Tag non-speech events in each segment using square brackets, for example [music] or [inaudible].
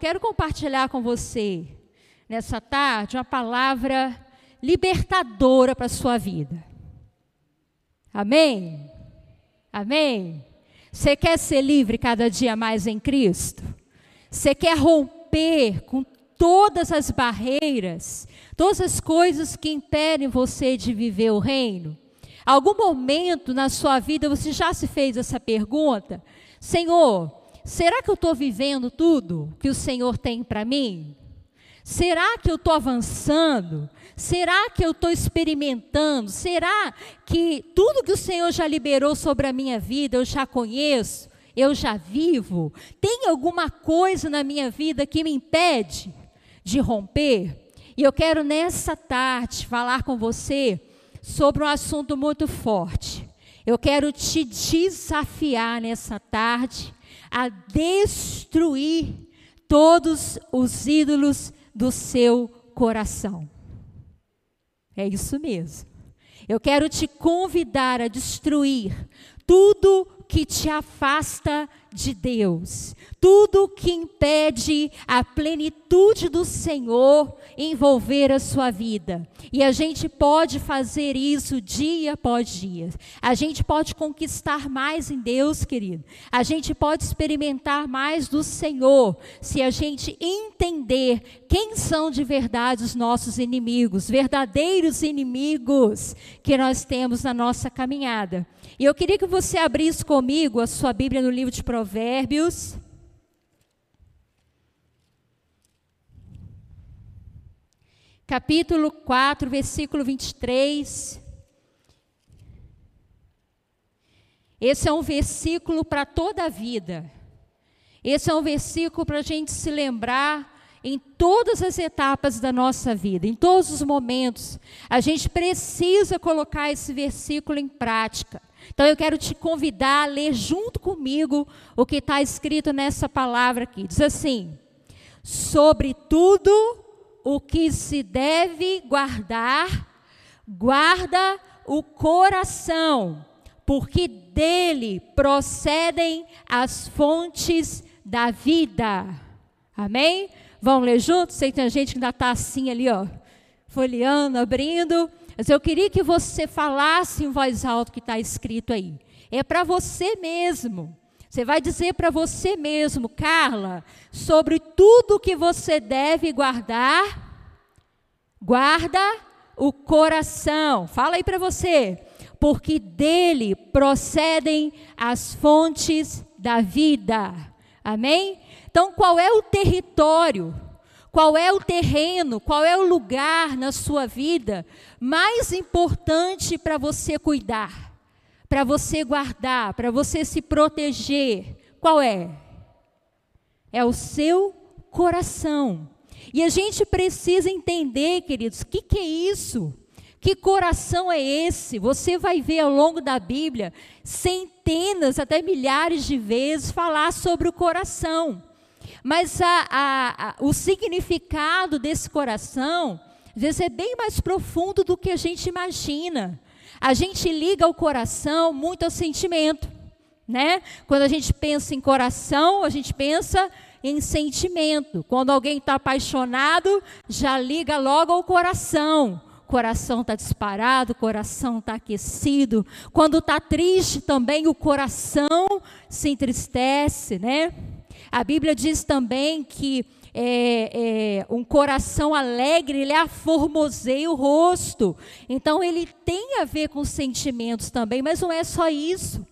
Quero compartilhar com você, nessa tarde, uma palavra libertadora para a sua vida. Amém? Amém? Você quer ser livre cada dia mais em Cristo? Você quer romper com todas as barreiras, todas as coisas que impedem você de viver o reino? Algum momento na sua vida você já se fez essa pergunta? Senhor, Será que eu estou vivendo tudo que o Senhor tem para mim? Será que eu estou avançando? Será que eu estou experimentando? Será que tudo que o Senhor já liberou sobre a minha vida eu já conheço? Eu já vivo? Tem alguma coisa na minha vida que me impede de romper? E eu quero nessa tarde falar com você sobre um assunto muito forte. Eu quero te desafiar nessa tarde a destruir todos os ídolos do seu coração. É isso mesmo. Eu quero te convidar a destruir tudo que te afasta de Deus, tudo que impede a plenitude do Senhor envolver a sua vida. E a gente pode fazer isso dia após dia. A gente pode conquistar mais em Deus, querido. A gente pode experimentar mais do Senhor se a gente entender quem são de verdade os nossos inimigos, verdadeiros inimigos que nós temos na nossa caminhada. E eu queria que você abrisse comigo a sua Bíblia no livro de Provérbios. Capítulo 4, versículo 23. Esse é um versículo para toda a vida. Esse é um versículo para a gente se lembrar em todas as etapas da nossa vida, em todos os momentos. A gente precisa colocar esse versículo em prática. Então eu quero te convidar a ler junto comigo o que está escrito nessa palavra aqui. Diz assim: Sobre tudo o que se deve guardar, guarda o coração, porque dele procedem as fontes da vida. Amém? Vamos ler juntos? Sei que tem gente que ainda está assim ali, ó, folheando, abrindo. Mas eu queria que você falasse em voz alta o que está escrito aí. É para você mesmo. Você vai dizer para você mesmo, Carla, sobre tudo que você deve guardar, guarda o coração. Fala aí para você, porque dele procedem as fontes da vida. Amém? Então, qual é o território? Qual é o terreno? Qual é o lugar na sua vida mais importante para você cuidar? para você guardar, para você se proteger, qual é? É o seu coração. E a gente precisa entender, queridos, o que, que é isso? Que coração é esse? Você vai ver ao longo da Bíblia centenas, até milhares de vezes falar sobre o coração. Mas a, a, a, o significado desse coração, às vezes, é bem mais profundo do que a gente imagina. A gente liga o coração muito ao sentimento, né? Quando a gente pensa em coração, a gente pensa em sentimento. Quando alguém está apaixonado, já liga logo ao coração. O coração está disparado, o coração está aquecido. Quando está triste também, o coração se entristece, né? A Bíblia diz também que é, é, um coração alegre, ele aformoseia o rosto. Então, ele tem a ver com sentimentos também, mas não é só isso.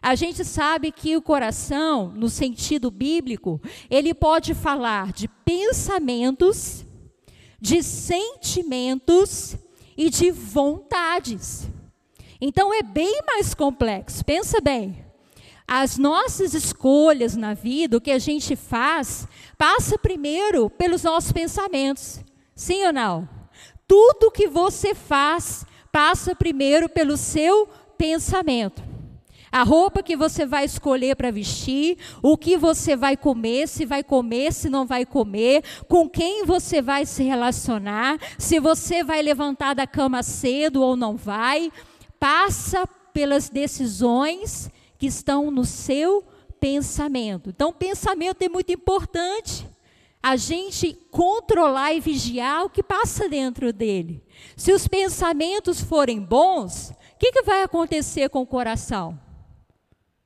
A gente sabe que o coração, no sentido bíblico, ele pode falar de pensamentos, de sentimentos e de vontades. Então é bem mais complexo. Pensa bem. As nossas escolhas na vida, o que a gente faz, passa primeiro pelos nossos pensamentos. Sim ou não? Tudo que você faz passa primeiro pelo seu pensamento. A roupa que você vai escolher para vestir, o que você vai comer, se vai comer, se não vai comer, com quem você vai se relacionar, se você vai levantar da cama cedo ou não vai, passa pelas decisões que estão no seu pensamento. Então, pensamento é muito importante. a gente controlar e vigiar o que passa dentro dele. Se os pensamentos forem bons, o que, que vai acontecer com o coração?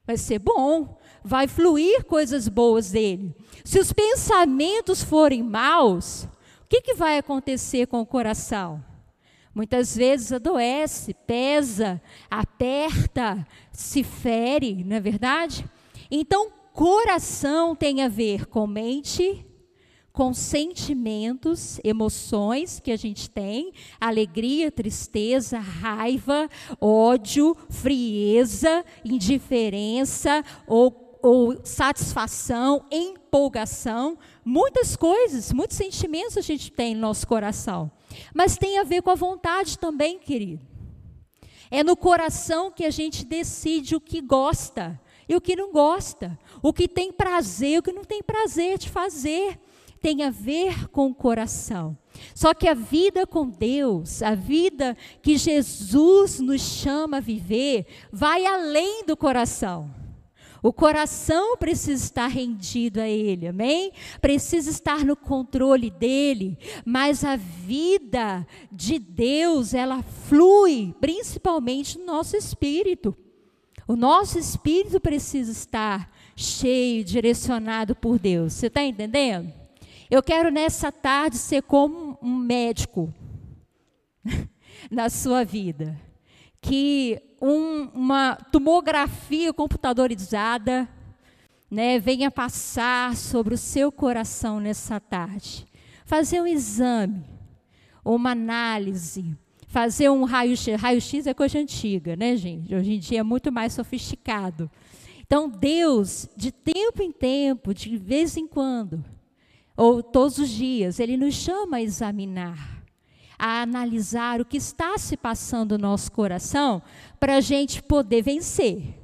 Vai ser bom, vai fluir coisas boas dele. Se os pensamentos forem maus, o que, que vai acontecer com o coração? Muitas vezes adoece, pesa, aperta, se fere, não é verdade? Então, coração tem a ver com mente, com sentimentos, emoções que a gente tem, alegria, tristeza, raiva, ódio, frieza, indiferença ou, ou satisfação, empolgação, muitas coisas, muitos sentimentos a gente tem no nosso coração. Mas tem a ver com a vontade também, querido. É no coração que a gente decide o que gosta e o que não gosta, o que tem prazer e o que não tem prazer de fazer tem a ver com o coração. Só que a vida com Deus, a vida que Jesus nos chama a viver, vai além do coração. O coração precisa estar rendido a Ele, amém? Precisa estar no controle dele, mas a vida de Deus, ela flui principalmente no nosso espírito. O nosso espírito precisa estar cheio, direcionado por Deus. Você está entendendo? Eu quero nessa tarde ser como um médico [laughs] na sua vida. Que um, uma tomografia computadorizada né, venha passar sobre o seu coração nessa tarde. Fazer um exame, uma análise, fazer um raio-x. Raio-x é coisa antiga, né, gente? Hoje em dia é muito mais sofisticado. Então, Deus, de tempo em tempo, de vez em quando, ou todos os dias, Ele nos chama a examinar, a analisar o que está se passando no nosso coração, para a gente poder vencer,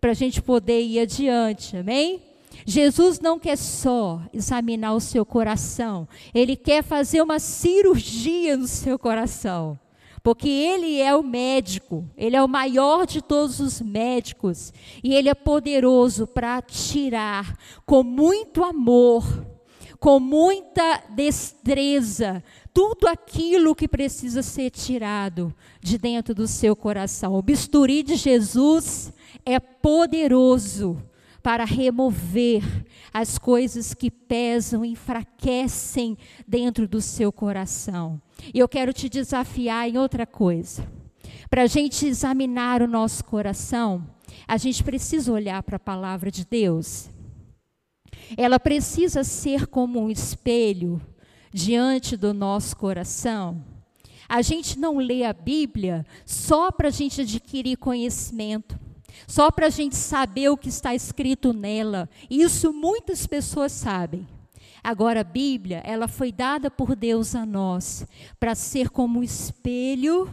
para a gente poder ir adiante, amém? Jesus não quer só examinar o seu coração, Ele quer fazer uma cirurgia no seu coração. Porque ele é o médico, ele é o maior de todos os médicos, e ele é poderoso para tirar com muito amor com muita destreza tudo aquilo que precisa ser tirado de dentro do seu coração. O bisturi de Jesus é poderoso para remover as coisas que pesam, enfraquecem dentro do seu coração. E eu quero te desafiar em outra coisa. Para a gente examinar o nosso coração, a gente precisa olhar para a palavra de Deus ela precisa ser como um espelho diante do nosso coração. A gente não lê a Bíblia só para a gente adquirir conhecimento, só para a gente saber o que está escrito nela. Isso muitas pessoas sabem. Agora, a Bíblia, ela foi dada por Deus a nós para ser como um espelho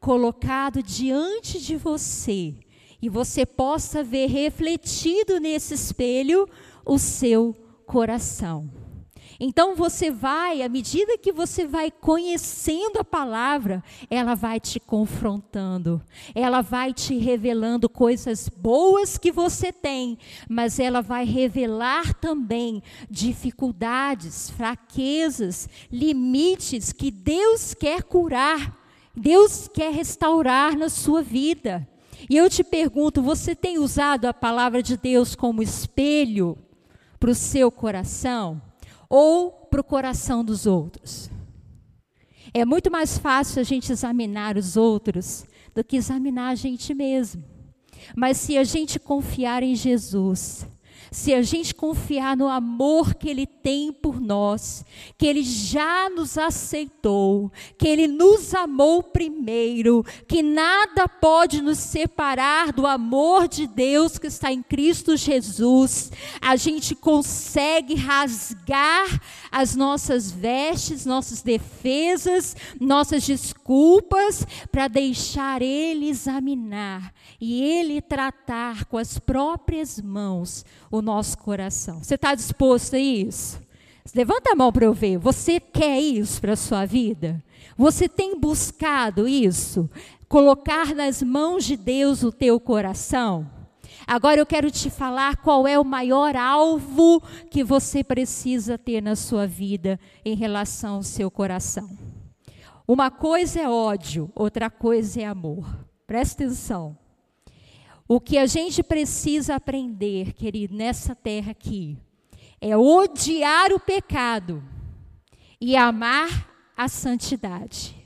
colocado diante de você e você possa ver refletido nesse espelho o seu coração. Então você vai, à medida que você vai conhecendo a palavra, ela vai te confrontando, ela vai te revelando coisas boas que você tem, mas ela vai revelar também dificuldades, fraquezas, limites que Deus quer curar, Deus quer restaurar na sua vida. E eu te pergunto: você tem usado a palavra de Deus como espelho para o seu coração ou para o coração dos outros. É muito mais fácil a gente examinar os outros do que examinar a gente mesmo. Mas se a gente confiar em Jesus, se a gente confiar no amor que Ele tem por nós, que Ele já nos aceitou, que Ele nos amou primeiro, que nada pode nos separar do amor de Deus que está em Cristo Jesus, a gente consegue rasgar as nossas vestes, nossas defesas, nossas desculpas, para deixar Ele examinar e Ele tratar com as próprias mãos o nosso coração. Você está disposto a isso? Levanta a mão para eu ver. Você quer isso para a sua vida? Você tem buscado isso? Colocar nas mãos de Deus o teu coração? Agora eu quero te falar qual é o maior alvo que você precisa ter na sua vida em relação ao seu coração. Uma coisa é ódio, outra coisa é amor. Presta atenção. O que a gente precisa aprender, querido, nessa terra aqui, é odiar o pecado e amar a santidade.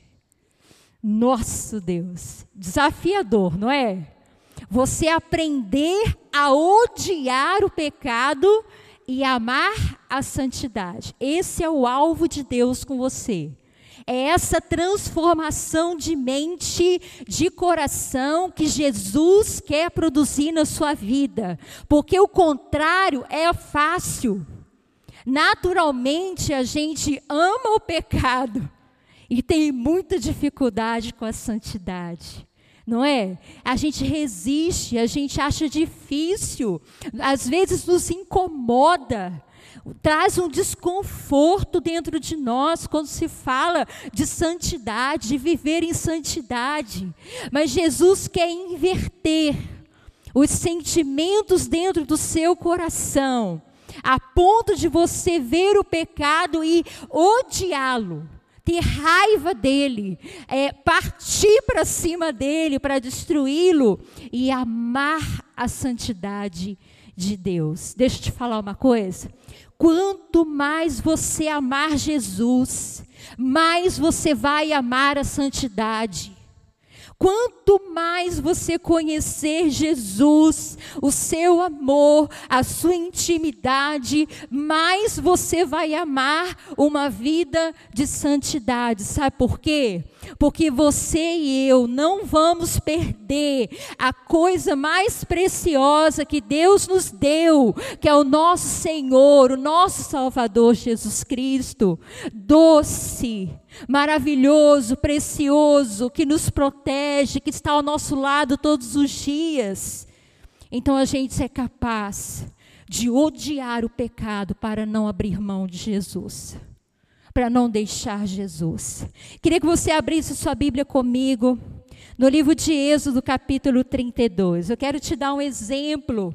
Nosso Deus, desafiador, não é? Você aprender a odiar o pecado e amar a santidade. Esse é o alvo de Deus com você. É essa transformação de mente, de coração que Jesus quer produzir na sua vida. Porque o contrário é fácil. Naturalmente a gente ama o pecado e tem muita dificuldade com a santidade não é? A gente resiste, a gente acha difícil, às vezes nos incomoda, traz um desconforto dentro de nós quando se fala de santidade, de viver em santidade. Mas Jesus quer inverter os sentimentos dentro do seu coração, a ponto de você ver o pecado e odiá-lo ter raiva dele, é, partir para cima dele para destruí-lo e amar a santidade de Deus. Deixa eu te falar uma coisa. Quanto mais você amar Jesus, mais você vai amar a santidade. Quanto mais você conhecer Jesus, o seu amor, a sua intimidade, mais você vai amar uma vida de santidade. Sabe por quê? Porque você e eu não vamos perder a coisa mais preciosa que Deus nos deu, que é o nosso Senhor, o nosso Salvador Jesus Cristo. Doce maravilhoso, precioso, que nos protege, que está ao nosso lado todos os dias. Então a gente é capaz de odiar o pecado para não abrir mão de Jesus, para não deixar Jesus. Queria que você abrisse sua Bíblia comigo no livro de Êxodo, capítulo 32. Eu quero te dar um exemplo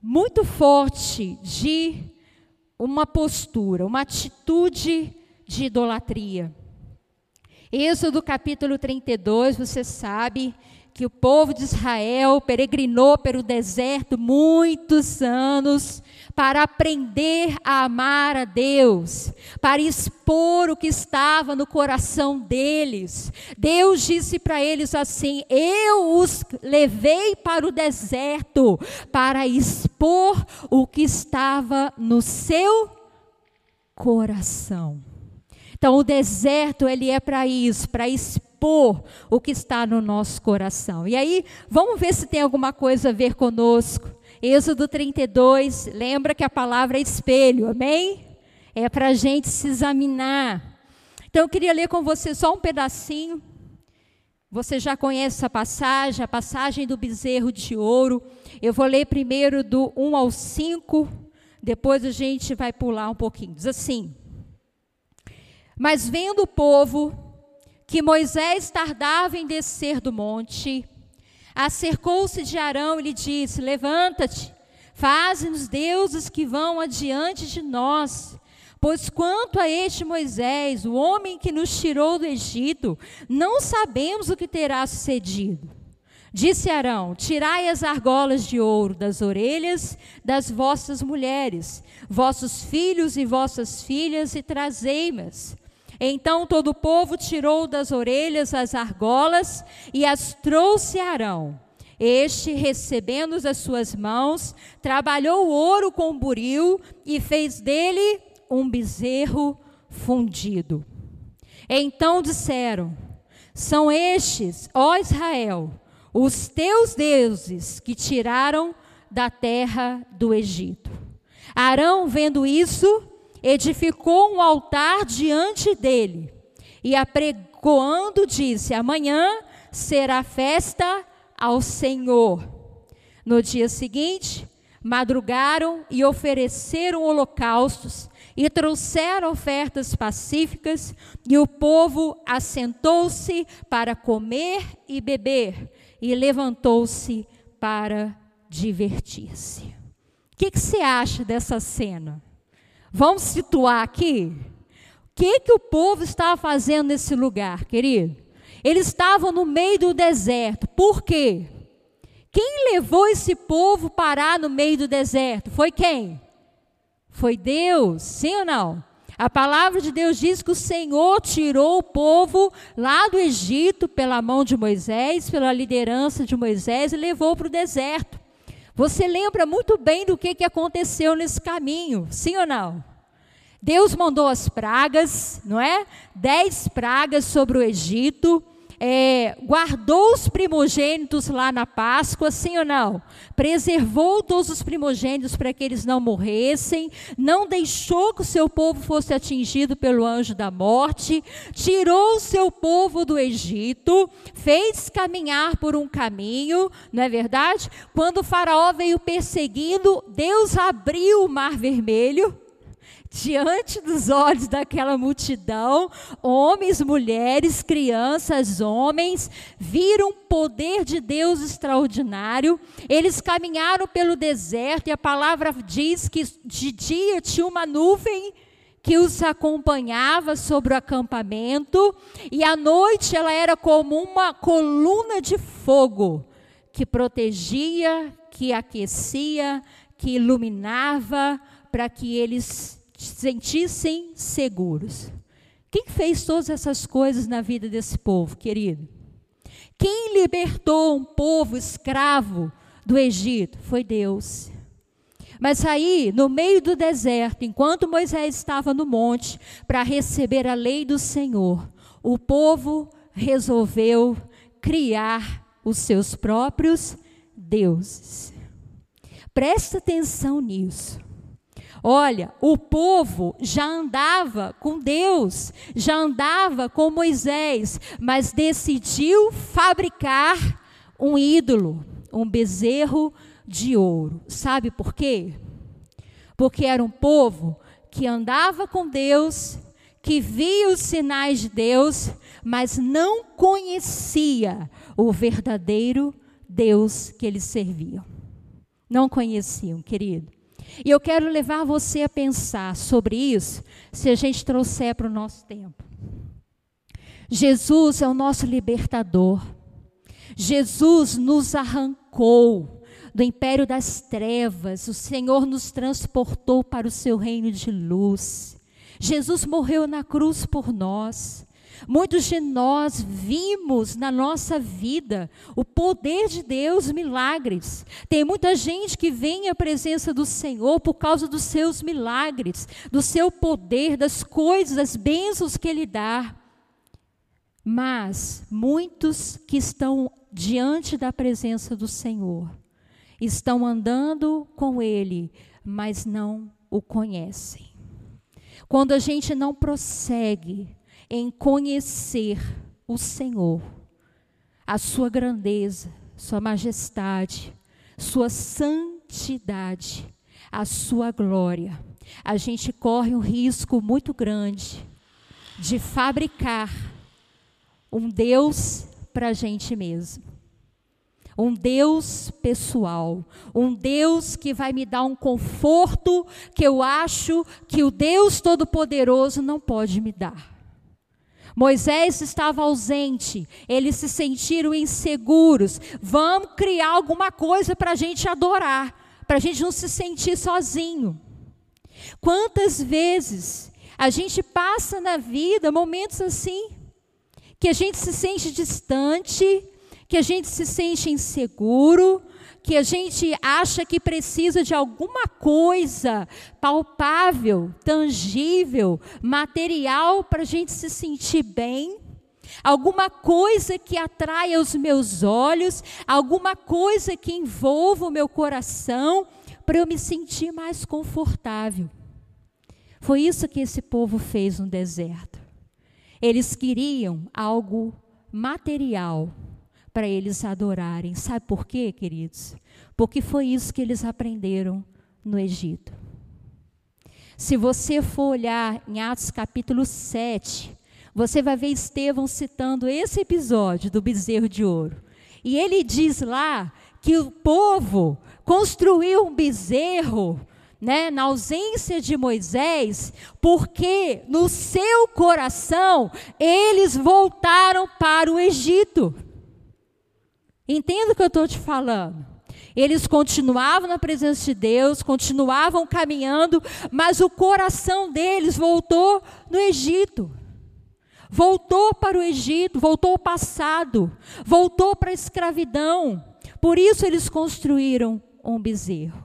muito forte de uma postura, uma atitude de idolatria. Êxodo capítulo 32, você sabe que o povo de Israel peregrinou pelo deserto muitos anos para aprender a amar a Deus, para expor o que estava no coração deles. Deus disse para eles assim: Eu os levei para o deserto para expor o que estava no seu coração. Então, o deserto, ele é para isso, para expor o que está no nosso coração. E aí, vamos ver se tem alguma coisa a ver conosco. Êxodo 32, lembra que a palavra é espelho, amém? É para a gente se examinar. Então, eu queria ler com você só um pedacinho. Você já conhece essa passagem, a passagem do bezerro de ouro. Eu vou ler primeiro do 1 ao 5, depois a gente vai pular um pouquinho. Diz assim: mas vendo o povo que Moisés tardava em descer do monte, acercou-se de Arão e lhe disse: Levanta-te, faze-nos deuses que vão adiante de nós. Pois quanto a este Moisés, o homem que nos tirou do Egito, não sabemos o que terá sucedido. Disse Arão: Tirai as argolas de ouro das orelhas das vossas mulheres, vossos filhos e vossas filhas, e trazei-mas. Então todo o povo tirou das orelhas as argolas e as trouxe a Arão. Este, recebendo as suas mãos, trabalhou o ouro com buril e fez dele um bezerro fundido. Então disseram: São estes, ó Israel, os teus deuses que tiraram da terra do Egito. Arão, vendo isso, edificou um altar diante dele e apregoando disse: Amanhã será festa ao Senhor. No dia seguinte, madrugaram e ofereceram holocaustos e trouxeram ofertas pacíficas, e o povo assentou-se para comer e beber, e levantou-se para divertir-se. O que, que você acha dessa cena? Vamos situar aqui? O que, que o povo estava fazendo nesse lugar, querido? Eles estavam no meio do deserto. Por quê? Quem levou esse povo parar no meio do deserto? Foi quem? Foi Deus, sim ou não? A palavra de Deus diz que o Senhor tirou o povo lá do Egito pela mão de Moisés, pela liderança de Moisés e levou para o deserto. Você lembra muito bem do que, que aconteceu nesse caminho, sim ou não? Deus mandou as pragas, não é? Dez pragas sobre o Egito é, guardou os primogênitos lá na Páscoa, sim ou não? Preservou todos os primogênitos para que eles não morressem, não deixou que o seu povo fosse atingido pelo anjo da morte, tirou o seu povo do Egito, fez caminhar por um caminho, não é verdade? Quando o Faraó veio perseguindo, Deus abriu o mar vermelho diante dos olhos daquela multidão, homens, mulheres, crianças, homens, viram o poder de Deus extraordinário. Eles caminharam pelo deserto e a palavra diz que de dia tinha uma nuvem que os acompanhava sobre o acampamento e à noite ela era como uma coluna de fogo que protegia, que aquecia, que iluminava para que eles sentissem seguros. Quem fez todas essas coisas na vida desse povo, querido? Quem libertou um povo escravo do Egito? Foi Deus. Mas aí, no meio do deserto, enquanto Moisés estava no monte para receber a lei do Senhor, o povo resolveu criar os seus próprios deuses. Presta atenção nisso. Olha, o povo já andava com Deus, já andava com Moisés, mas decidiu fabricar um ídolo, um bezerro de ouro. Sabe por quê? Porque era um povo que andava com Deus, que via os sinais de Deus, mas não conhecia o verdadeiro Deus que eles serviam. Não conheciam, querido. E eu quero levar você a pensar sobre isso, se a gente trouxer para o nosso tempo. Jesus é o nosso libertador. Jesus nos arrancou do império das trevas, o Senhor nos transportou para o seu reino de luz. Jesus morreu na cruz por nós. Muitos de nós vimos na nossa vida o poder de Deus, milagres. Tem muita gente que vem à presença do Senhor por causa dos seus milagres, do seu poder, das coisas, das bênçãos que Ele dá. Mas muitos que estão diante da presença do Senhor estão andando com Ele, mas não o conhecem. Quando a gente não prossegue em conhecer o Senhor, a sua grandeza, sua majestade, sua santidade, a sua glória. A gente corre um risco muito grande de fabricar um Deus para a gente mesmo. Um Deus pessoal, um Deus que vai me dar um conforto que eu acho que o Deus Todo-Poderoso não pode me dar. Moisés estava ausente, eles se sentiram inseguros. Vamos criar alguma coisa para a gente adorar, para a gente não se sentir sozinho. Quantas vezes a gente passa na vida momentos assim, que a gente se sente distante, que a gente se sente inseguro, que a gente acha que precisa de alguma coisa palpável, tangível, material para a gente se sentir bem, alguma coisa que atraia os meus olhos, alguma coisa que envolva o meu coração, para eu me sentir mais confortável. Foi isso que esse povo fez no deserto. Eles queriam algo material para eles adorarem. Sabe por quê, queridos? Porque foi isso que eles aprenderam no Egito. Se você for olhar em Atos capítulo 7, você vai ver Estevão citando esse episódio do bezerro de ouro. E ele diz lá que o povo construiu um bezerro, né, na ausência de Moisés, porque no seu coração eles voltaram para o Egito. Entenda o que eu estou te falando. Eles continuavam na presença de Deus, continuavam caminhando, mas o coração deles voltou no Egito. Voltou para o Egito, voltou ao passado, voltou para a escravidão. Por isso eles construíram um bezerro.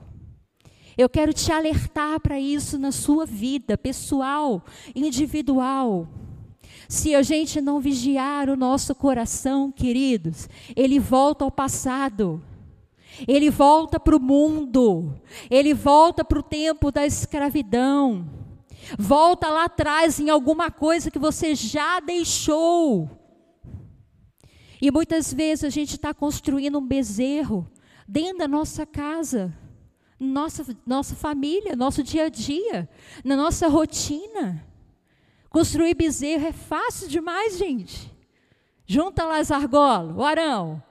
Eu quero te alertar para isso na sua vida pessoal, individual. Se a gente não vigiar o nosso coração, queridos, ele volta ao passado. Ele volta para o mundo. Ele volta para o tempo da escravidão. Volta lá atrás em alguma coisa que você já deixou. E muitas vezes a gente está construindo um bezerro dentro da nossa casa nossa, nossa família, nosso dia a dia, na nossa rotina. Construir bezerro é fácil demais, gente. Junta lá as argolas, o arão.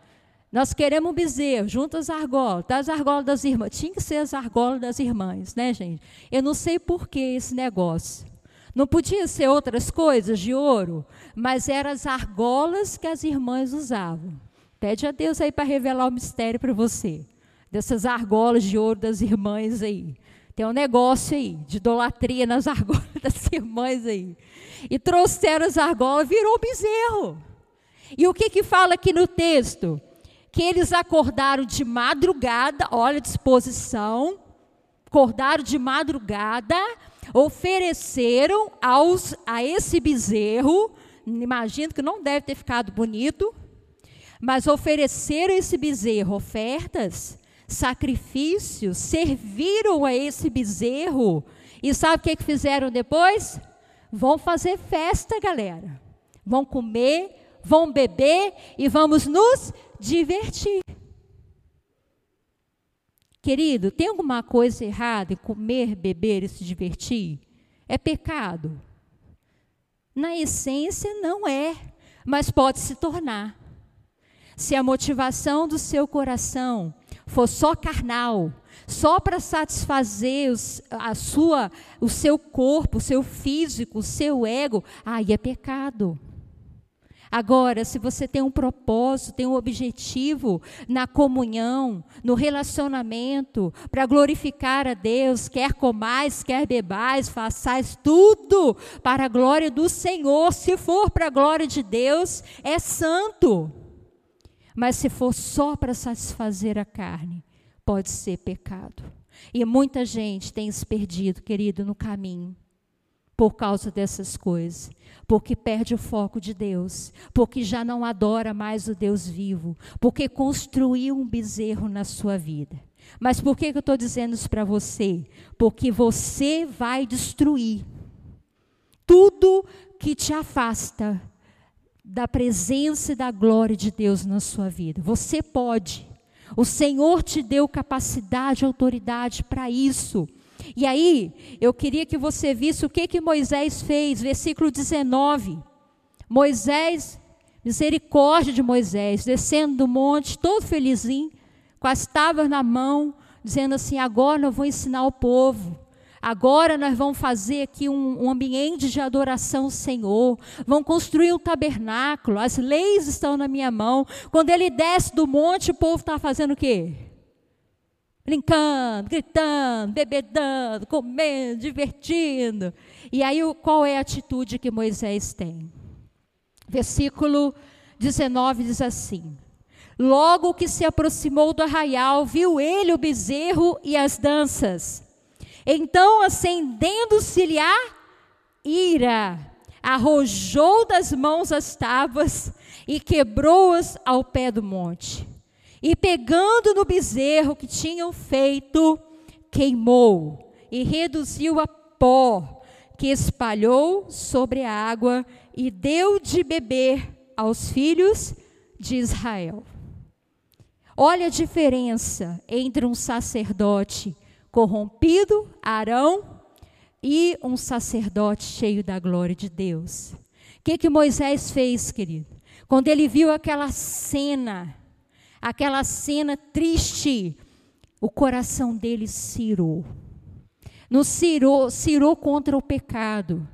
Nós queremos um bezerro, junta as argolas, tá as argolas das irmãs. Tinha que ser as argolas das irmãs, né, gente? Eu não sei por que esse negócio. Não podia ser outras coisas de ouro, mas eram as argolas que as irmãs usavam. Pede a Deus aí para revelar o mistério para você dessas argolas de ouro das irmãs aí. Tem um negócio aí de idolatria nas [laughs] argolas das irmãs aí. E trouxeram as argolas, virou um bezerro. E o que que fala aqui no texto? Que eles acordaram de madrugada, olha a disposição, acordaram de madrugada, ofereceram aos, a esse bezerro, imagino que não deve ter ficado bonito, mas ofereceram esse bezerro ofertas sacrifícios, serviram a esse bezerro. E sabe o que, que fizeram depois? Vão fazer festa, galera. Vão comer, vão beber e vamos nos divertir. Querido, tem alguma coisa errada em comer, beber e se divertir? É pecado? Na essência, não é, mas pode se tornar. Se a motivação do seu coração for só carnal, só para satisfazer os, a sua, o seu corpo, o seu físico, o seu ego, aí é pecado. Agora, se você tem um propósito, tem um objetivo na comunhão, no relacionamento, para glorificar a Deus, quer comais, quer bebais, façais tudo para a glória do Senhor. Se for para a glória de Deus, é santo. Mas se for só para satisfazer a carne, pode ser pecado. E muita gente tem se perdido, querido, no caminho por causa dessas coisas, porque perde o foco de Deus, porque já não adora mais o Deus vivo, porque construiu um bezerro na sua vida. Mas por que, eu estou dizendo isso para você? Porque você vai destruir tudo que te afasta da presença e da glória de Deus na sua vida. Você pode. O Senhor te deu capacidade e autoridade para isso. E aí, eu queria que você visse o que que Moisés fez, versículo 19. Moisés, misericórdia de Moisés, descendo do monte, todo felizinho, com as tábuas na mão, dizendo assim: agora eu vou ensinar o povo. Agora nós vamos fazer aqui um, um ambiente de adoração ao Senhor. Vamos construir um tabernáculo. As leis estão na minha mão. Quando ele desce do monte, o povo está fazendo o quê? Brincando, gritando, bebedando, comendo, divertindo. E aí, qual é a atitude que Moisés tem? Versículo 19 diz assim: Logo que se aproximou do arraial, viu ele o bezerro e as danças. Então, acendendo-se-lhe a ira, arrojou das mãos as tábuas e quebrou-as ao pé do monte. E pegando no bezerro que tinham feito, queimou e reduziu a pó, que espalhou sobre a água e deu de beber aos filhos de Israel. Olha a diferença entre um sacerdote corrompido, Arão, e um sacerdote cheio da glória de Deus. O que, que Moisés fez, querido? Quando ele viu aquela cena, aquela cena triste, o coração dele cirou. Não cirou, cirou contra o pecado.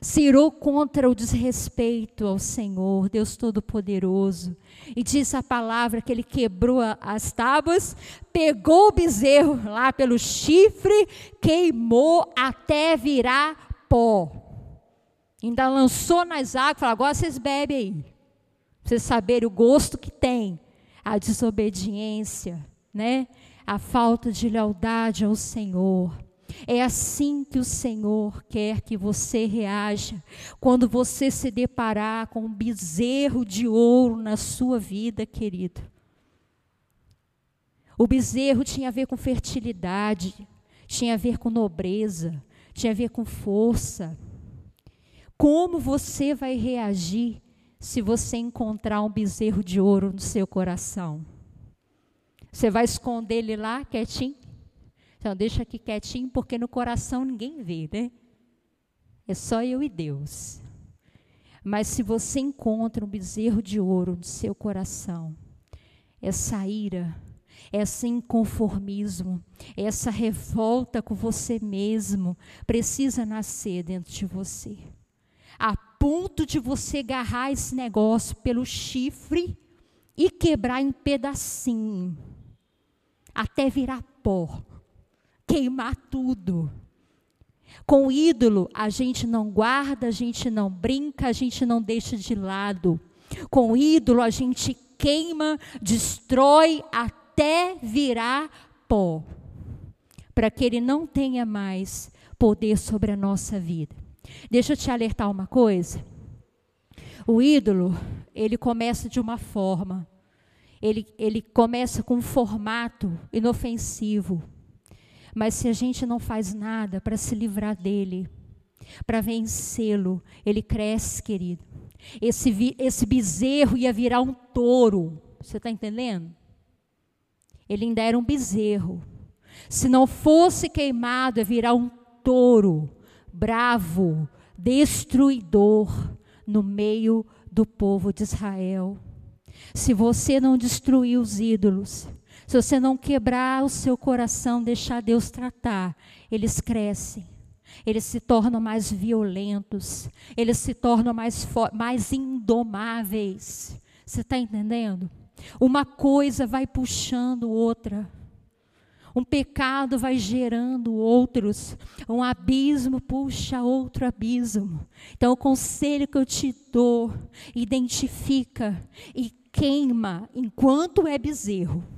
Cirou contra o desrespeito ao Senhor, Deus Todo-Poderoso. E diz a palavra que ele quebrou as tábuas, pegou o bezerro lá pelo chifre, queimou até virar pó. Ainda lançou nas águas, falou: agora vocês bebem aí. Pra vocês saberem o gosto que tem a desobediência, né? A falta de lealdade ao Senhor. É assim que o Senhor quer que você reaja quando você se deparar com um bezerro de ouro na sua vida, querido. O bezerro tinha a ver com fertilidade, tinha a ver com nobreza, tinha a ver com força. Como você vai reagir se você encontrar um bezerro de ouro no seu coração? Você vai esconder ele lá quietinho? Então, deixa aqui quietinho, porque no coração ninguém vê, né? É só eu e Deus. Mas se você encontra um bezerro de ouro no seu coração, essa ira, esse inconformismo, essa revolta com você mesmo, precisa nascer dentro de você. A ponto de você agarrar esse negócio pelo chifre e quebrar em pedacinho, até virar pó queimar tudo. Com o ídolo, a gente não guarda, a gente não brinca, a gente não deixa de lado. Com o ídolo, a gente queima, destrói até virar pó, para que ele não tenha mais poder sobre a nossa vida. Deixa eu te alertar uma coisa. O ídolo, ele começa de uma forma, ele, ele começa com um formato inofensivo mas se a gente não faz nada para se livrar dele, para vencê-lo, ele cresce, querido. Esse, esse bezerro ia virar um touro. Você está entendendo? Ele ainda era um bezerro. Se não fosse queimado, ia virar um touro, bravo, destruidor, no meio do povo de Israel. Se você não destruir os ídolos, se você não quebrar o seu coração, deixar Deus tratar, eles crescem. Eles se tornam mais violentos, eles se tornam mais, mais indomáveis. Você está entendendo? Uma coisa vai puxando outra. Um pecado vai gerando outros. Um abismo puxa outro abismo. Então, o conselho que eu te dou: identifica e queima enquanto é bezerro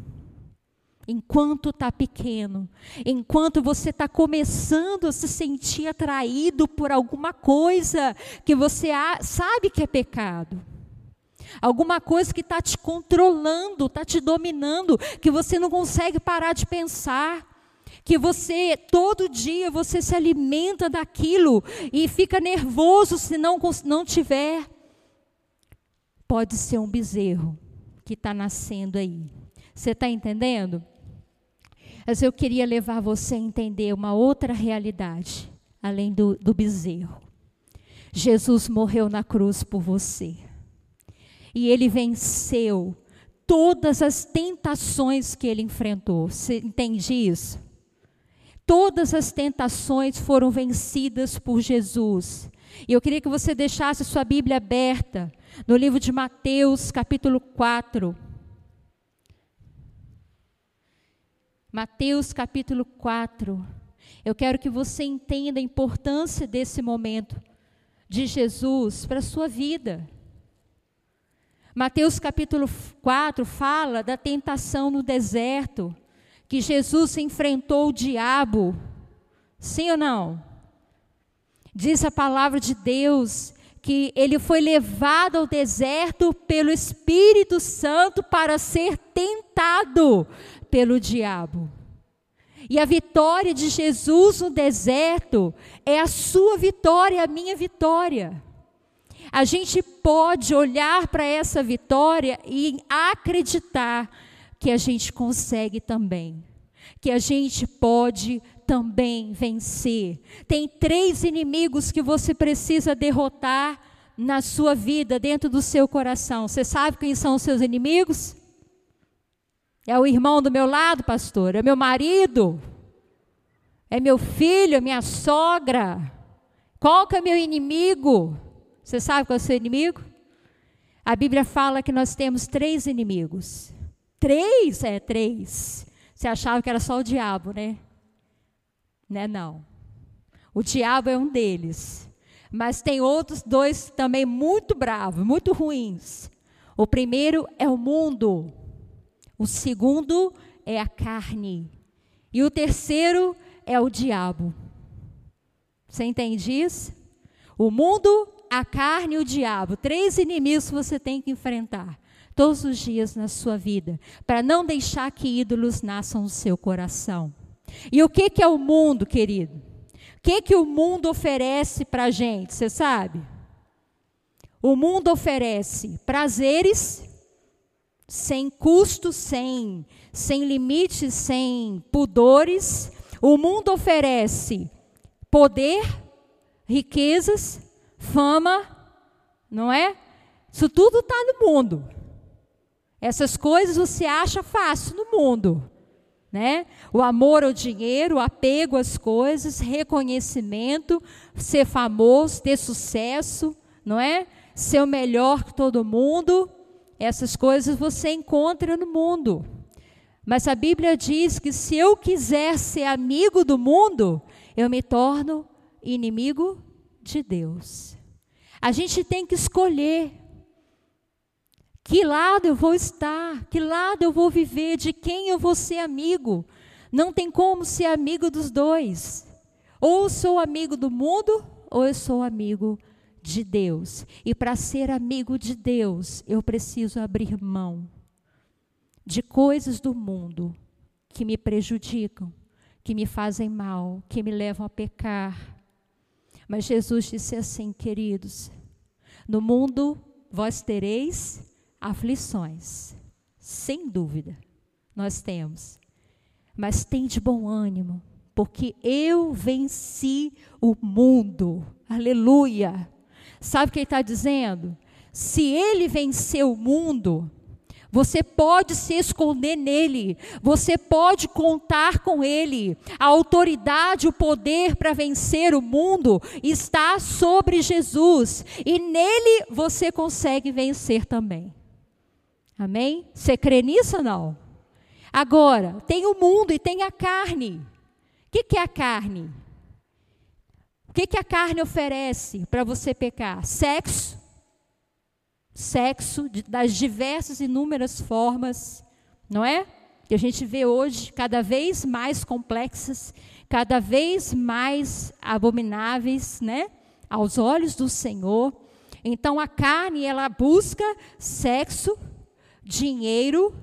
enquanto está pequeno, enquanto você está começando a se sentir atraído por alguma coisa que você sabe que é pecado. Alguma coisa que está te controlando, está te dominando, que você não consegue parar de pensar que você todo dia você se alimenta daquilo e fica nervoso se não não tiver. Pode ser um bezerro que está nascendo aí. Você está entendendo mas eu queria levar você a entender uma outra realidade, além do, do bezerro. Jesus morreu na cruz por você. E ele venceu todas as tentações que ele enfrentou. Você entende isso? Todas as tentações foram vencidas por Jesus. E eu queria que você deixasse sua Bíblia aberta no livro de Mateus, capítulo 4. Mateus capítulo 4. Eu quero que você entenda a importância desse momento de Jesus para a sua vida. Mateus capítulo 4 fala da tentação no deserto, que Jesus enfrentou o diabo. Sim ou não? Diz a palavra de Deus que ele foi levado ao deserto pelo Espírito Santo para ser tentado pelo diabo. E a vitória de Jesus no deserto é a sua vitória, a minha vitória. A gente pode olhar para essa vitória e acreditar que a gente consegue também, que a gente pode também vencer. Tem três inimigos que você precisa derrotar na sua vida, dentro do seu coração. Você sabe quem são os seus inimigos? É o irmão do meu lado, pastor? É meu marido? É meu filho? É minha sogra? Qual que é meu inimigo? Você sabe qual é o seu inimigo? A Bíblia fala que nós temos três inimigos. Três? É, três. Você achava que era só o diabo, né? Né, não. O diabo é um deles. Mas tem outros dois também muito bravos, muito ruins. O primeiro é o mundo. O segundo é a carne. E o terceiro é o diabo. Você entende isso? O mundo, a carne e o diabo. Três inimigos você tem que enfrentar todos os dias na sua vida, para não deixar que ídolos nasçam no seu coração. E o que, que é o mundo, querido? O que, que o mundo oferece para a gente? Você sabe? O mundo oferece prazeres sem custo, sem, sem limites, sem pudores. O mundo oferece poder, riquezas, fama, não é? Isso tudo está no mundo. Essas coisas você acha fácil no mundo. Né? O amor ao dinheiro, o apego às coisas, reconhecimento, ser famoso, ter sucesso, não é? Ser o melhor que todo mundo. Essas coisas você encontra no mundo. Mas a Bíblia diz que se eu quiser ser amigo do mundo, eu me torno inimigo de Deus. A gente tem que escolher que lado eu vou estar, que lado eu vou viver, de quem eu vou ser amigo. Não tem como ser amigo dos dois. Ou sou amigo do mundo, ou eu sou amigo de Deus. E para ser amigo de Deus, eu preciso abrir mão de coisas do mundo que me prejudicam, que me fazem mal, que me levam a pecar. Mas Jesus disse assim, queridos: No mundo vós tereis aflições, sem dúvida, nós temos. Mas tem de bom ânimo, porque eu venci o mundo. Aleluia! Sabe o que ele está dizendo? Se ele venceu o mundo, você pode se esconder nele, você pode contar com ele. A autoridade, o poder para vencer o mundo está sobre Jesus, e nele você consegue vencer também. Amém? Você crê nisso ou não? Agora, tem o mundo e tem a carne. O que é a carne? Que, que a carne oferece para você pecar? Sexo. Sexo das diversas e inúmeras formas, não é? Que a gente vê hoje cada vez mais complexas, cada vez mais abomináveis, né? Aos olhos do Senhor. Então a carne, ela busca sexo, dinheiro,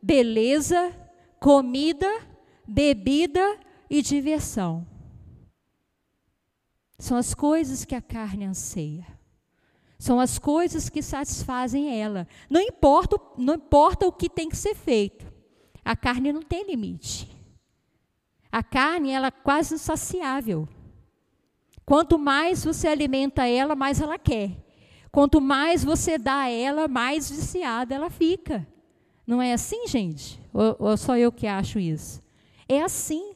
beleza, comida, bebida e diversão. São as coisas que a carne anseia. São as coisas que satisfazem ela. Não importa, não importa o que tem que ser feito. A carne não tem limite. A carne ela é quase insaciável. Quanto mais você alimenta ela, mais ela quer. Quanto mais você dá a ela, mais viciada ela fica. Não é assim, gente? Ou, ou só eu que acho isso? É assim.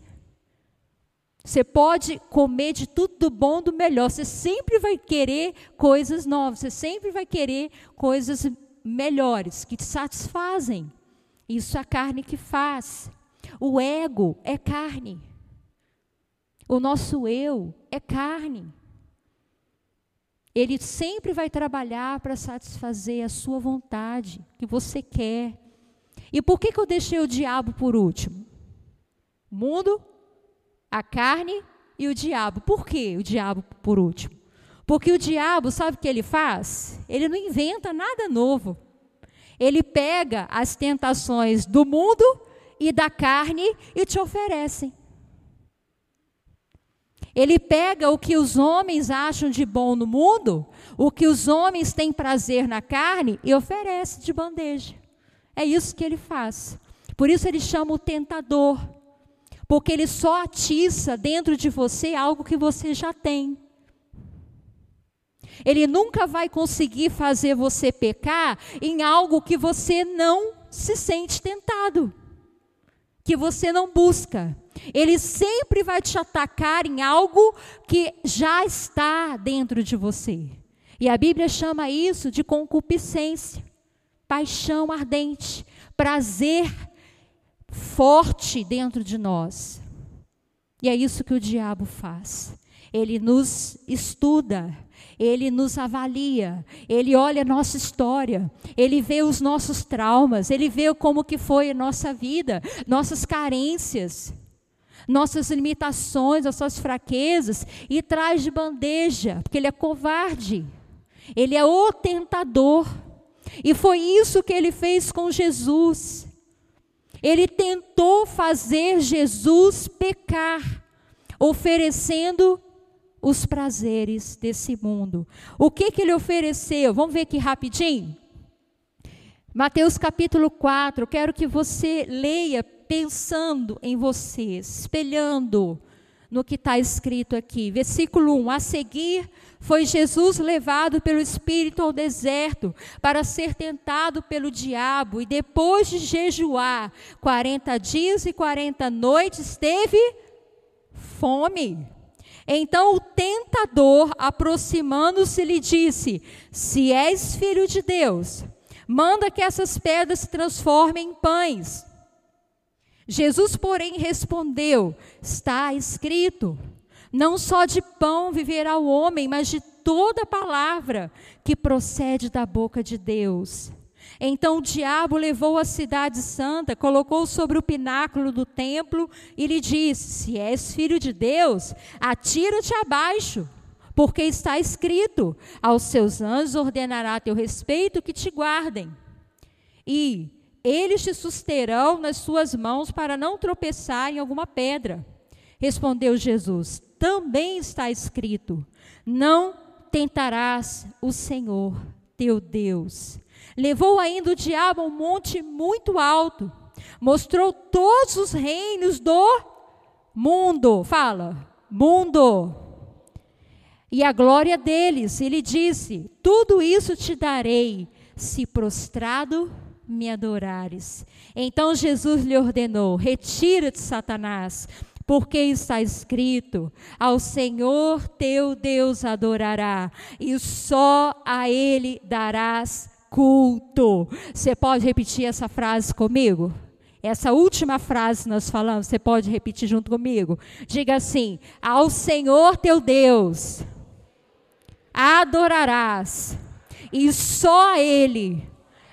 Você pode comer de tudo do bom, do melhor. Você sempre vai querer coisas novas. Você sempre vai querer coisas melhores, que te satisfazem. Isso é a carne que faz. O ego é carne. O nosso eu é carne. Ele sempre vai trabalhar para satisfazer a sua vontade, que você quer. E por que, que eu deixei o diabo por último? Mundo, a carne e o diabo. Por que o diabo por último? Porque o diabo, sabe o que ele faz? Ele não inventa nada novo. Ele pega as tentações do mundo e da carne e te oferecem. Ele pega o que os homens acham de bom no mundo, o que os homens têm prazer na carne e oferece de bandeja. É isso que ele faz. Por isso ele chama o tentador, porque ele só atiça dentro de você algo que você já tem. Ele nunca vai conseguir fazer você pecar em algo que você não se sente tentado. que você não busca. Ele sempre vai te atacar em algo que já está dentro de você. E a Bíblia chama isso de concupiscência, paixão ardente, prazer forte dentro de nós. E é isso que o diabo faz. Ele nos estuda, ele nos avalia, ele olha a nossa história, ele vê os nossos traumas, ele vê como que foi a nossa vida, nossas carências, nossas limitações, nossas fraquezas e traz de bandeja, porque ele é covarde. Ele é o tentador. E foi isso que ele fez com Jesus. Ele tentou fazer Jesus pecar, oferecendo os prazeres desse mundo. O que, que ele ofereceu? Vamos ver aqui rapidinho. Mateus capítulo 4, quero que você leia pensando em você, espelhando no que está escrito aqui. Versículo 1: A seguir foi Jesus levado pelo Espírito ao deserto para ser tentado pelo diabo, e depois de jejuar 40 dias e 40 noites, teve fome. Então o tentador, aproximando-se, lhe disse: Se és filho de Deus, manda que essas pedras se transformem em pães. Jesus, porém, respondeu: Está escrito: Não só de pão viverá o homem, mas de toda palavra que procede da boca de Deus. Então o diabo levou a cidade santa, colocou sobre o pináculo do templo e lhe disse: Se és filho de Deus, atira-te abaixo, porque está escrito: Aos seus anjos ordenará a teu respeito que te guardem. E eles te susterão nas suas mãos para não tropeçar em alguma pedra. Respondeu Jesus: Também está escrito: Não tentarás o Senhor teu Deus. Levou ainda o diabo a um monte muito alto, mostrou todos os reinos do mundo. Fala, mundo. E a glória deles. Ele disse: Tudo isso te darei, se prostrado me adorares. Então Jesus lhe ordenou: Retira-te, Satanás, porque está escrito: Ao Senhor teu Deus adorará, e só a Ele darás culto. Você pode repetir essa frase comigo? Essa última frase nós falamos, você pode repetir junto comigo? Diga assim: Ao Senhor teu Deus adorarás, e só a Ele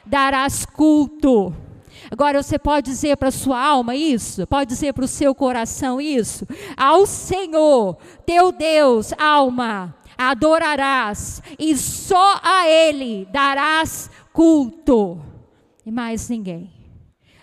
darás culto. Agora você pode dizer para a sua alma isso, pode dizer para o seu coração isso. Ao Senhor, teu Deus, alma, adorarás e só a Ele darás culto. E mais ninguém,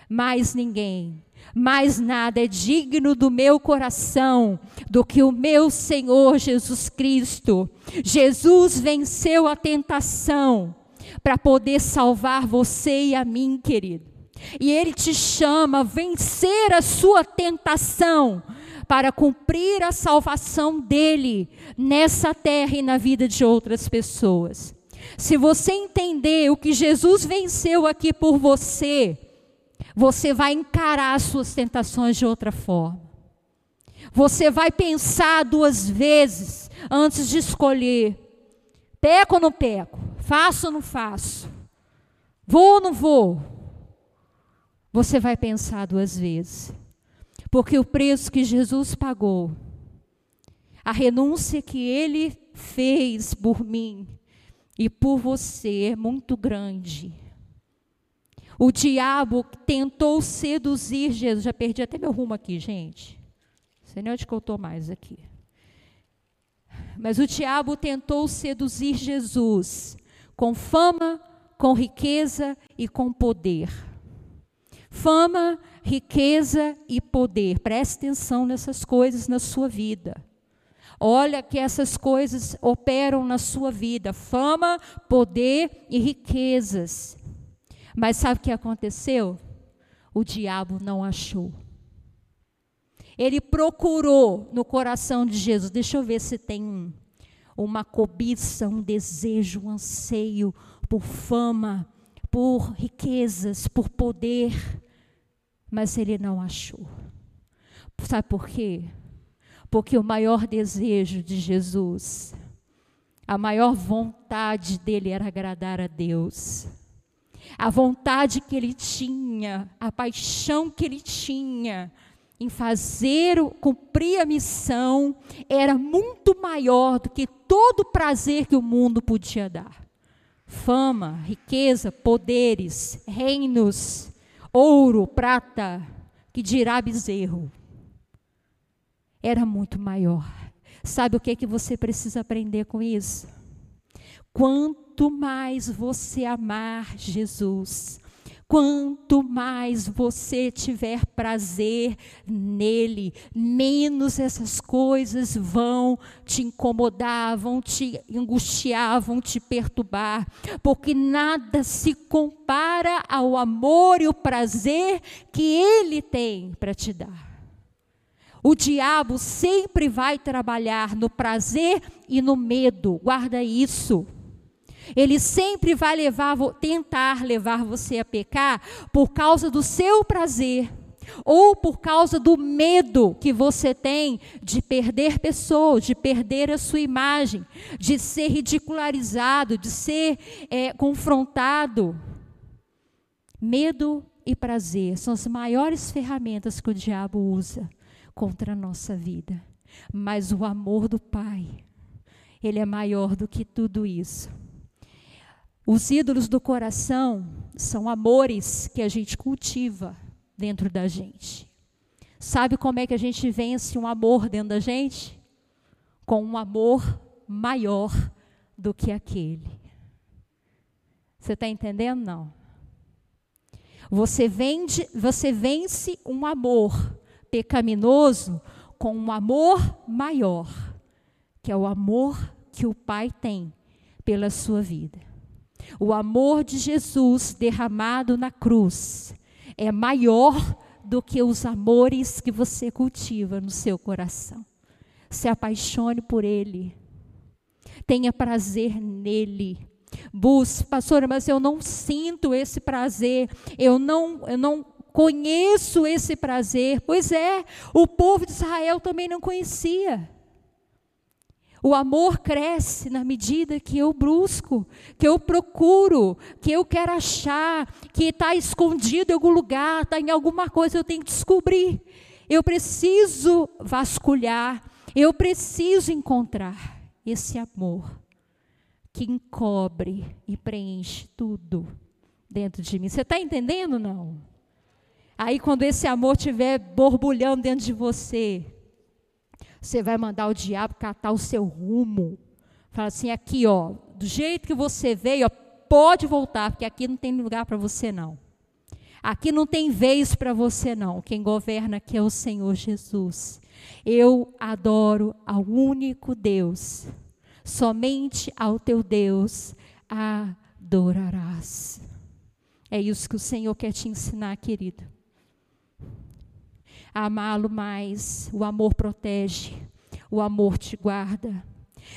mais ninguém, mais nada é digno do meu coração do que o meu Senhor Jesus Cristo. Jesus venceu a tentação para poder salvar você e a mim, querido. E Ele te chama a vencer a sua tentação para cumprir a salvação dele nessa terra e na vida de outras pessoas. Se você entender o que Jesus venceu aqui por você, você vai encarar as suas tentações de outra forma. Você vai pensar duas vezes antes de escolher: peco ou não peco? Faço ou não faço? Vou ou não vou? Você vai pensar duas vezes. Porque o preço que Jesus pagou, a renúncia que ele fez por mim e por você é muito grande. O diabo tentou seduzir Jesus. Já perdi até meu rumo aqui, gente. Não sei nem onde que eu estou mais aqui. Mas o diabo tentou seduzir Jesus com fama, com riqueza e com poder. Fama, riqueza e poder. Preste atenção nessas coisas na sua vida. Olha que essas coisas operam na sua vida: fama, poder e riquezas. Mas sabe o que aconteceu? O diabo não achou. Ele procurou no coração de Jesus. Deixa eu ver se tem uma cobiça, um desejo, um anseio por fama, por riquezas, por poder. Mas ele não achou. Sabe por quê? Porque o maior desejo de Jesus, a maior vontade dele era agradar a Deus. A vontade que ele tinha, a paixão que ele tinha em fazer, cumprir a missão, era muito maior do que todo o prazer que o mundo podia dar. Fama, riqueza, poderes, reinos, ouro, prata, que dirá bezerro era muito maior. Sabe o que é que você precisa aprender com isso? Quanto mais você amar Jesus, quanto mais você tiver prazer nele, menos essas coisas vão te incomodar, vão te angustiar, vão te perturbar, porque nada se compara ao amor e o prazer que ele tem para te dar. O diabo sempre vai trabalhar no prazer e no medo. Guarda isso. Ele sempre vai levar, tentar levar você a pecar por causa do seu prazer ou por causa do medo que você tem de perder pessoas, de perder a sua imagem, de ser ridicularizado, de ser é, confrontado. Medo e prazer são as maiores ferramentas que o diabo usa contra a nossa vida. Mas o amor do Pai, ele é maior do que tudo isso. Os ídolos do coração são amores que a gente cultiva dentro da gente. Sabe como é que a gente vence um amor dentro da gente? Com um amor maior do que aquele. Você está entendendo? Não. Você, vende, você vence um amor pecaminoso com um amor maior, que é o amor que o Pai tem pela sua vida. O amor de Jesus derramado na cruz é maior do que os amores que você cultiva no seu coração. Se apaixone por Ele, tenha prazer nele. Busque, pastora, mas eu não sinto esse prazer, eu não, eu não conheço esse prazer. Pois é, o povo de Israel também não conhecia. O amor cresce na medida que eu busco, que eu procuro, que eu quero achar, que está escondido em algum lugar, está em alguma coisa, eu tenho que descobrir. Eu preciso vasculhar, eu preciso encontrar esse amor que encobre e preenche tudo dentro de mim. Você está entendendo não? Aí, quando esse amor estiver borbulhando dentro de você, você vai mandar o diabo catar o seu rumo. Fala assim: aqui, ó, do jeito que você veio, ó, pode voltar, porque aqui não tem lugar para você, não. Aqui não tem vez para você, não. Quem governa aqui é o Senhor Jesus. Eu adoro ao único Deus. Somente ao teu Deus adorarás. É isso que o Senhor quer te ensinar, querido a amá-lo mais. O amor protege, o amor te guarda.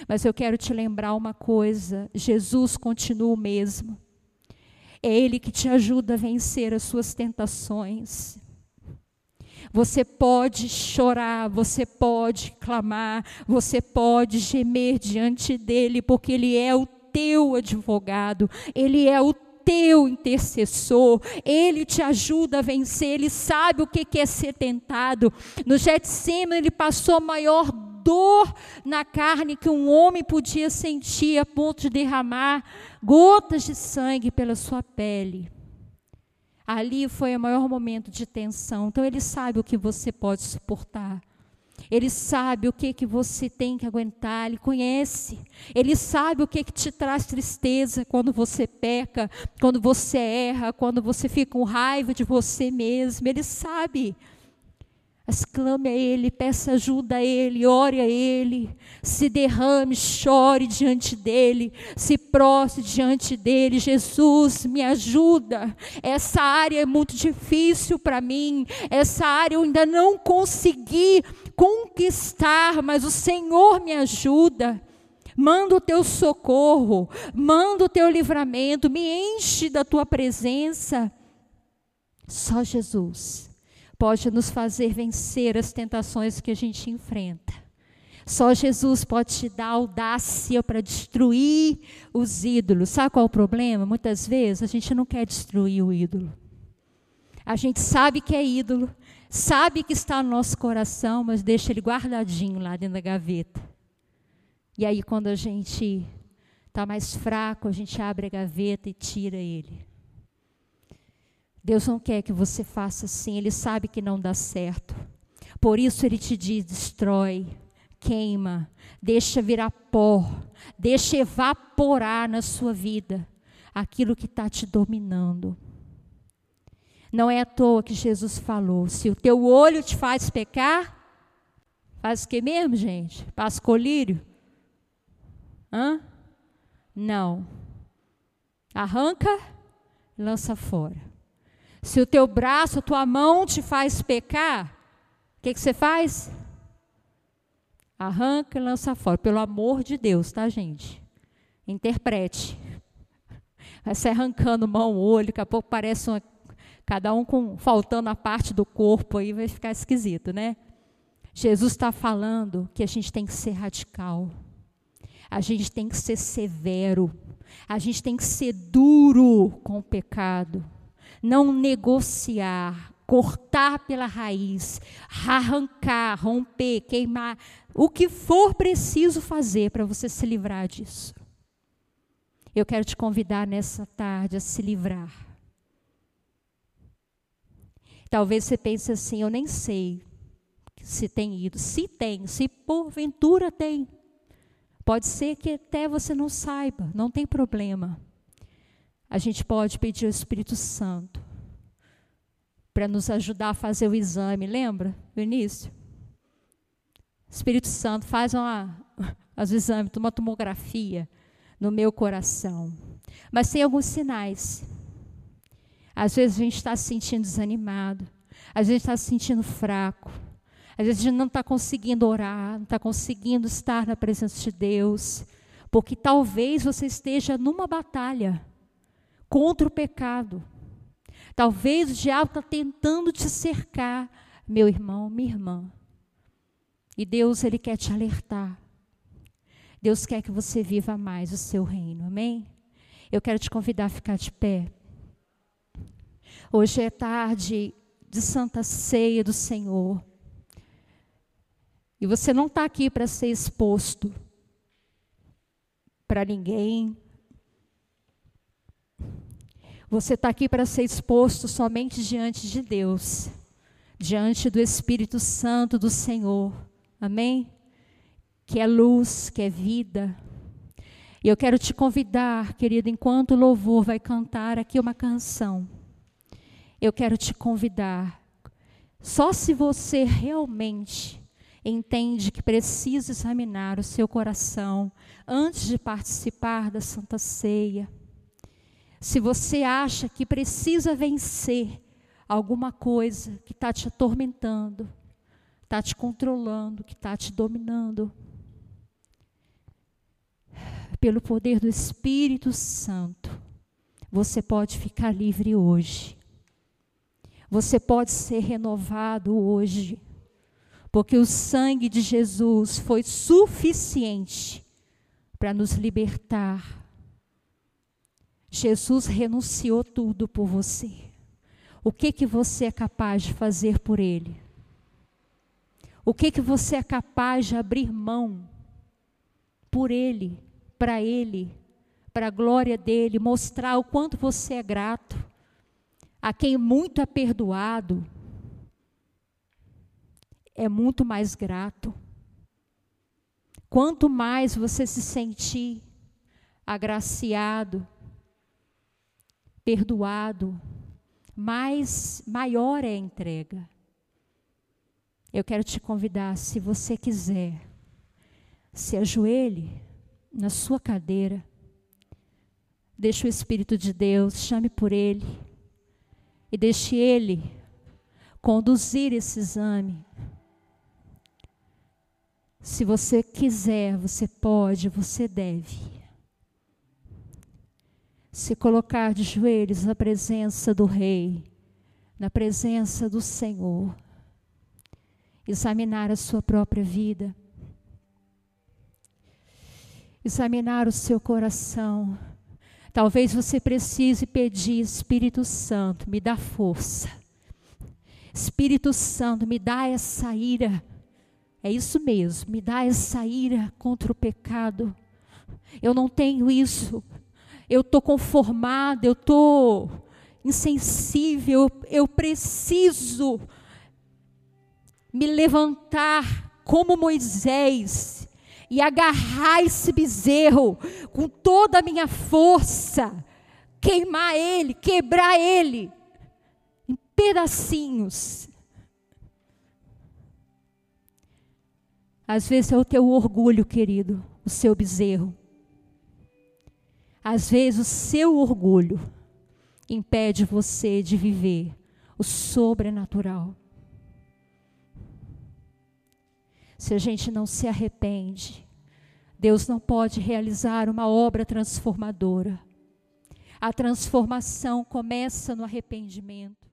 Mas eu quero te lembrar uma coisa: Jesus continua o mesmo. É Ele que te ajuda a vencer as suas tentações. Você pode chorar, você pode clamar, você pode gemer diante dele, porque ele é o teu advogado, ele é o teu intercessor, ele te ajuda a vencer, ele sabe o que é ser tentado. No Getsemane ele passou a maior dor na carne que um homem podia sentir a ponto de derramar gotas de sangue pela sua pele. Ali foi o maior momento de tensão. Então ele sabe o que você pode suportar. Ele sabe o que que você tem que aguentar, ele conhece. Ele sabe o que que te traz tristeza quando você peca, quando você erra, quando você fica com raiva de você mesmo. Ele sabe. Mas clame a Ele, peça ajuda a Ele, ore a Ele, se derrame, chore diante dEle, se prostre diante dEle. Jesus, me ajuda. Essa área é muito difícil para mim, essa área eu ainda não consegui conquistar, mas o Senhor me ajuda. Manda o teu socorro, manda o teu livramento, me enche da tua presença. Só Jesus pode nos fazer vencer as tentações que a gente enfrenta. Só Jesus pode te dar audácia para destruir os ídolos. Sabe qual é o problema? Muitas vezes a gente não quer destruir o ídolo. A gente sabe que é ídolo, sabe que está no nosso coração, mas deixa ele guardadinho lá dentro da gaveta. E aí, quando a gente está mais fraco, a gente abre a gaveta e tira ele. Deus não quer que você faça assim, Ele sabe que não dá certo. Por isso Ele te diz: destrói, queima, deixa virar pó, deixa evaporar na sua vida aquilo que está te dominando. Não é à toa que Jesus falou: se o teu olho te faz pecar, faz o que mesmo, gente? Passa colírio? Hã? Não. Arranca, lança fora. Se o teu braço, a tua mão te faz pecar, o que, que você faz? Arranca e lança fora. Pelo amor de Deus, tá, gente? Interprete. Vai ser arrancando mão, olho, daqui a pouco parece uma cada um com faltando a parte do corpo aí vai ficar esquisito, né? Jesus está falando que a gente tem que ser radical, a gente tem que ser severo, a gente tem que ser duro com o pecado, não negociar, cortar pela raiz, arrancar, romper, queimar, o que for preciso fazer para você se livrar disso. Eu quero te convidar nessa tarde a se livrar Talvez você pense assim: eu nem sei se tem ido. Se tem, se porventura tem. Pode ser que até você não saiba, não tem problema. A gente pode pedir ao Espírito Santo para nos ajudar a fazer o exame, lembra? No início? Espírito Santo, faz uma, [laughs] os exames, uma tomografia no meu coração. Mas tem alguns sinais. Às vezes a gente está se sentindo desanimado, às vezes está se sentindo fraco, às vezes a gente não está conseguindo orar, não está conseguindo estar na presença de Deus, porque talvez você esteja numa batalha contra o pecado. Talvez o diabo está tentando te cercar, meu irmão, minha irmã. E Deus, Ele quer te alertar. Deus quer que você viva mais o seu reino, amém? Eu quero te convidar a ficar de pé. Hoje é tarde de Santa Ceia do Senhor. E você não está aqui para ser exposto para ninguém. Você está aqui para ser exposto somente diante de Deus, diante do Espírito Santo do Senhor. Amém? Que é luz, que é vida. E eu quero te convidar, querido, enquanto o louvor vai cantar aqui uma canção eu quero te convidar. Só se você realmente entende que precisa examinar o seu coração antes de participar da Santa Ceia. Se você acha que precisa vencer alguma coisa que está te atormentando, está te controlando, que está te dominando, pelo poder do Espírito Santo, você pode ficar livre hoje. Você pode ser renovado hoje, porque o sangue de Jesus foi suficiente para nos libertar. Jesus renunciou tudo por você. O que que você é capaz de fazer por ele? O que que você é capaz de abrir mão por ele, para ele, para a glória dele, mostrar o quanto você é grato? A quem muito é perdoado, é muito mais grato. Quanto mais você se sentir agraciado, perdoado, mais maior é a entrega. Eu quero te convidar, se você quiser, se ajoelhe na sua cadeira, deixe o Espírito de Deus, chame por Ele e deixe Ele conduzir esse exame. Se você quiser, você pode, você deve. Se colocar de joelhos na presença do Rei, na presença do Senhor, examinar a sua própria vida, examinar o seu coração. Talvez você precise pedir, Espírito Santo, me dá força. Espírito Santo, me dá essa ira. É isso mesmo, me dá essa ira contra o pecado. Eu não tenho isso. Eu estou conformado, eu estou insensível, eu preciso me levantar como Moisés e agarrar esse bezerro com toda a minha força, queimar ele, quebrar ele em pedacinhos. Às vezes é o teu orgulho, querido, o seu bezerro. Às vezes o seu orgulho impede você de viver o sobrenatural. Se a gente não se arrepende, Deus não pode realizar uma obra transformadora. A transformação começa no arrependimento.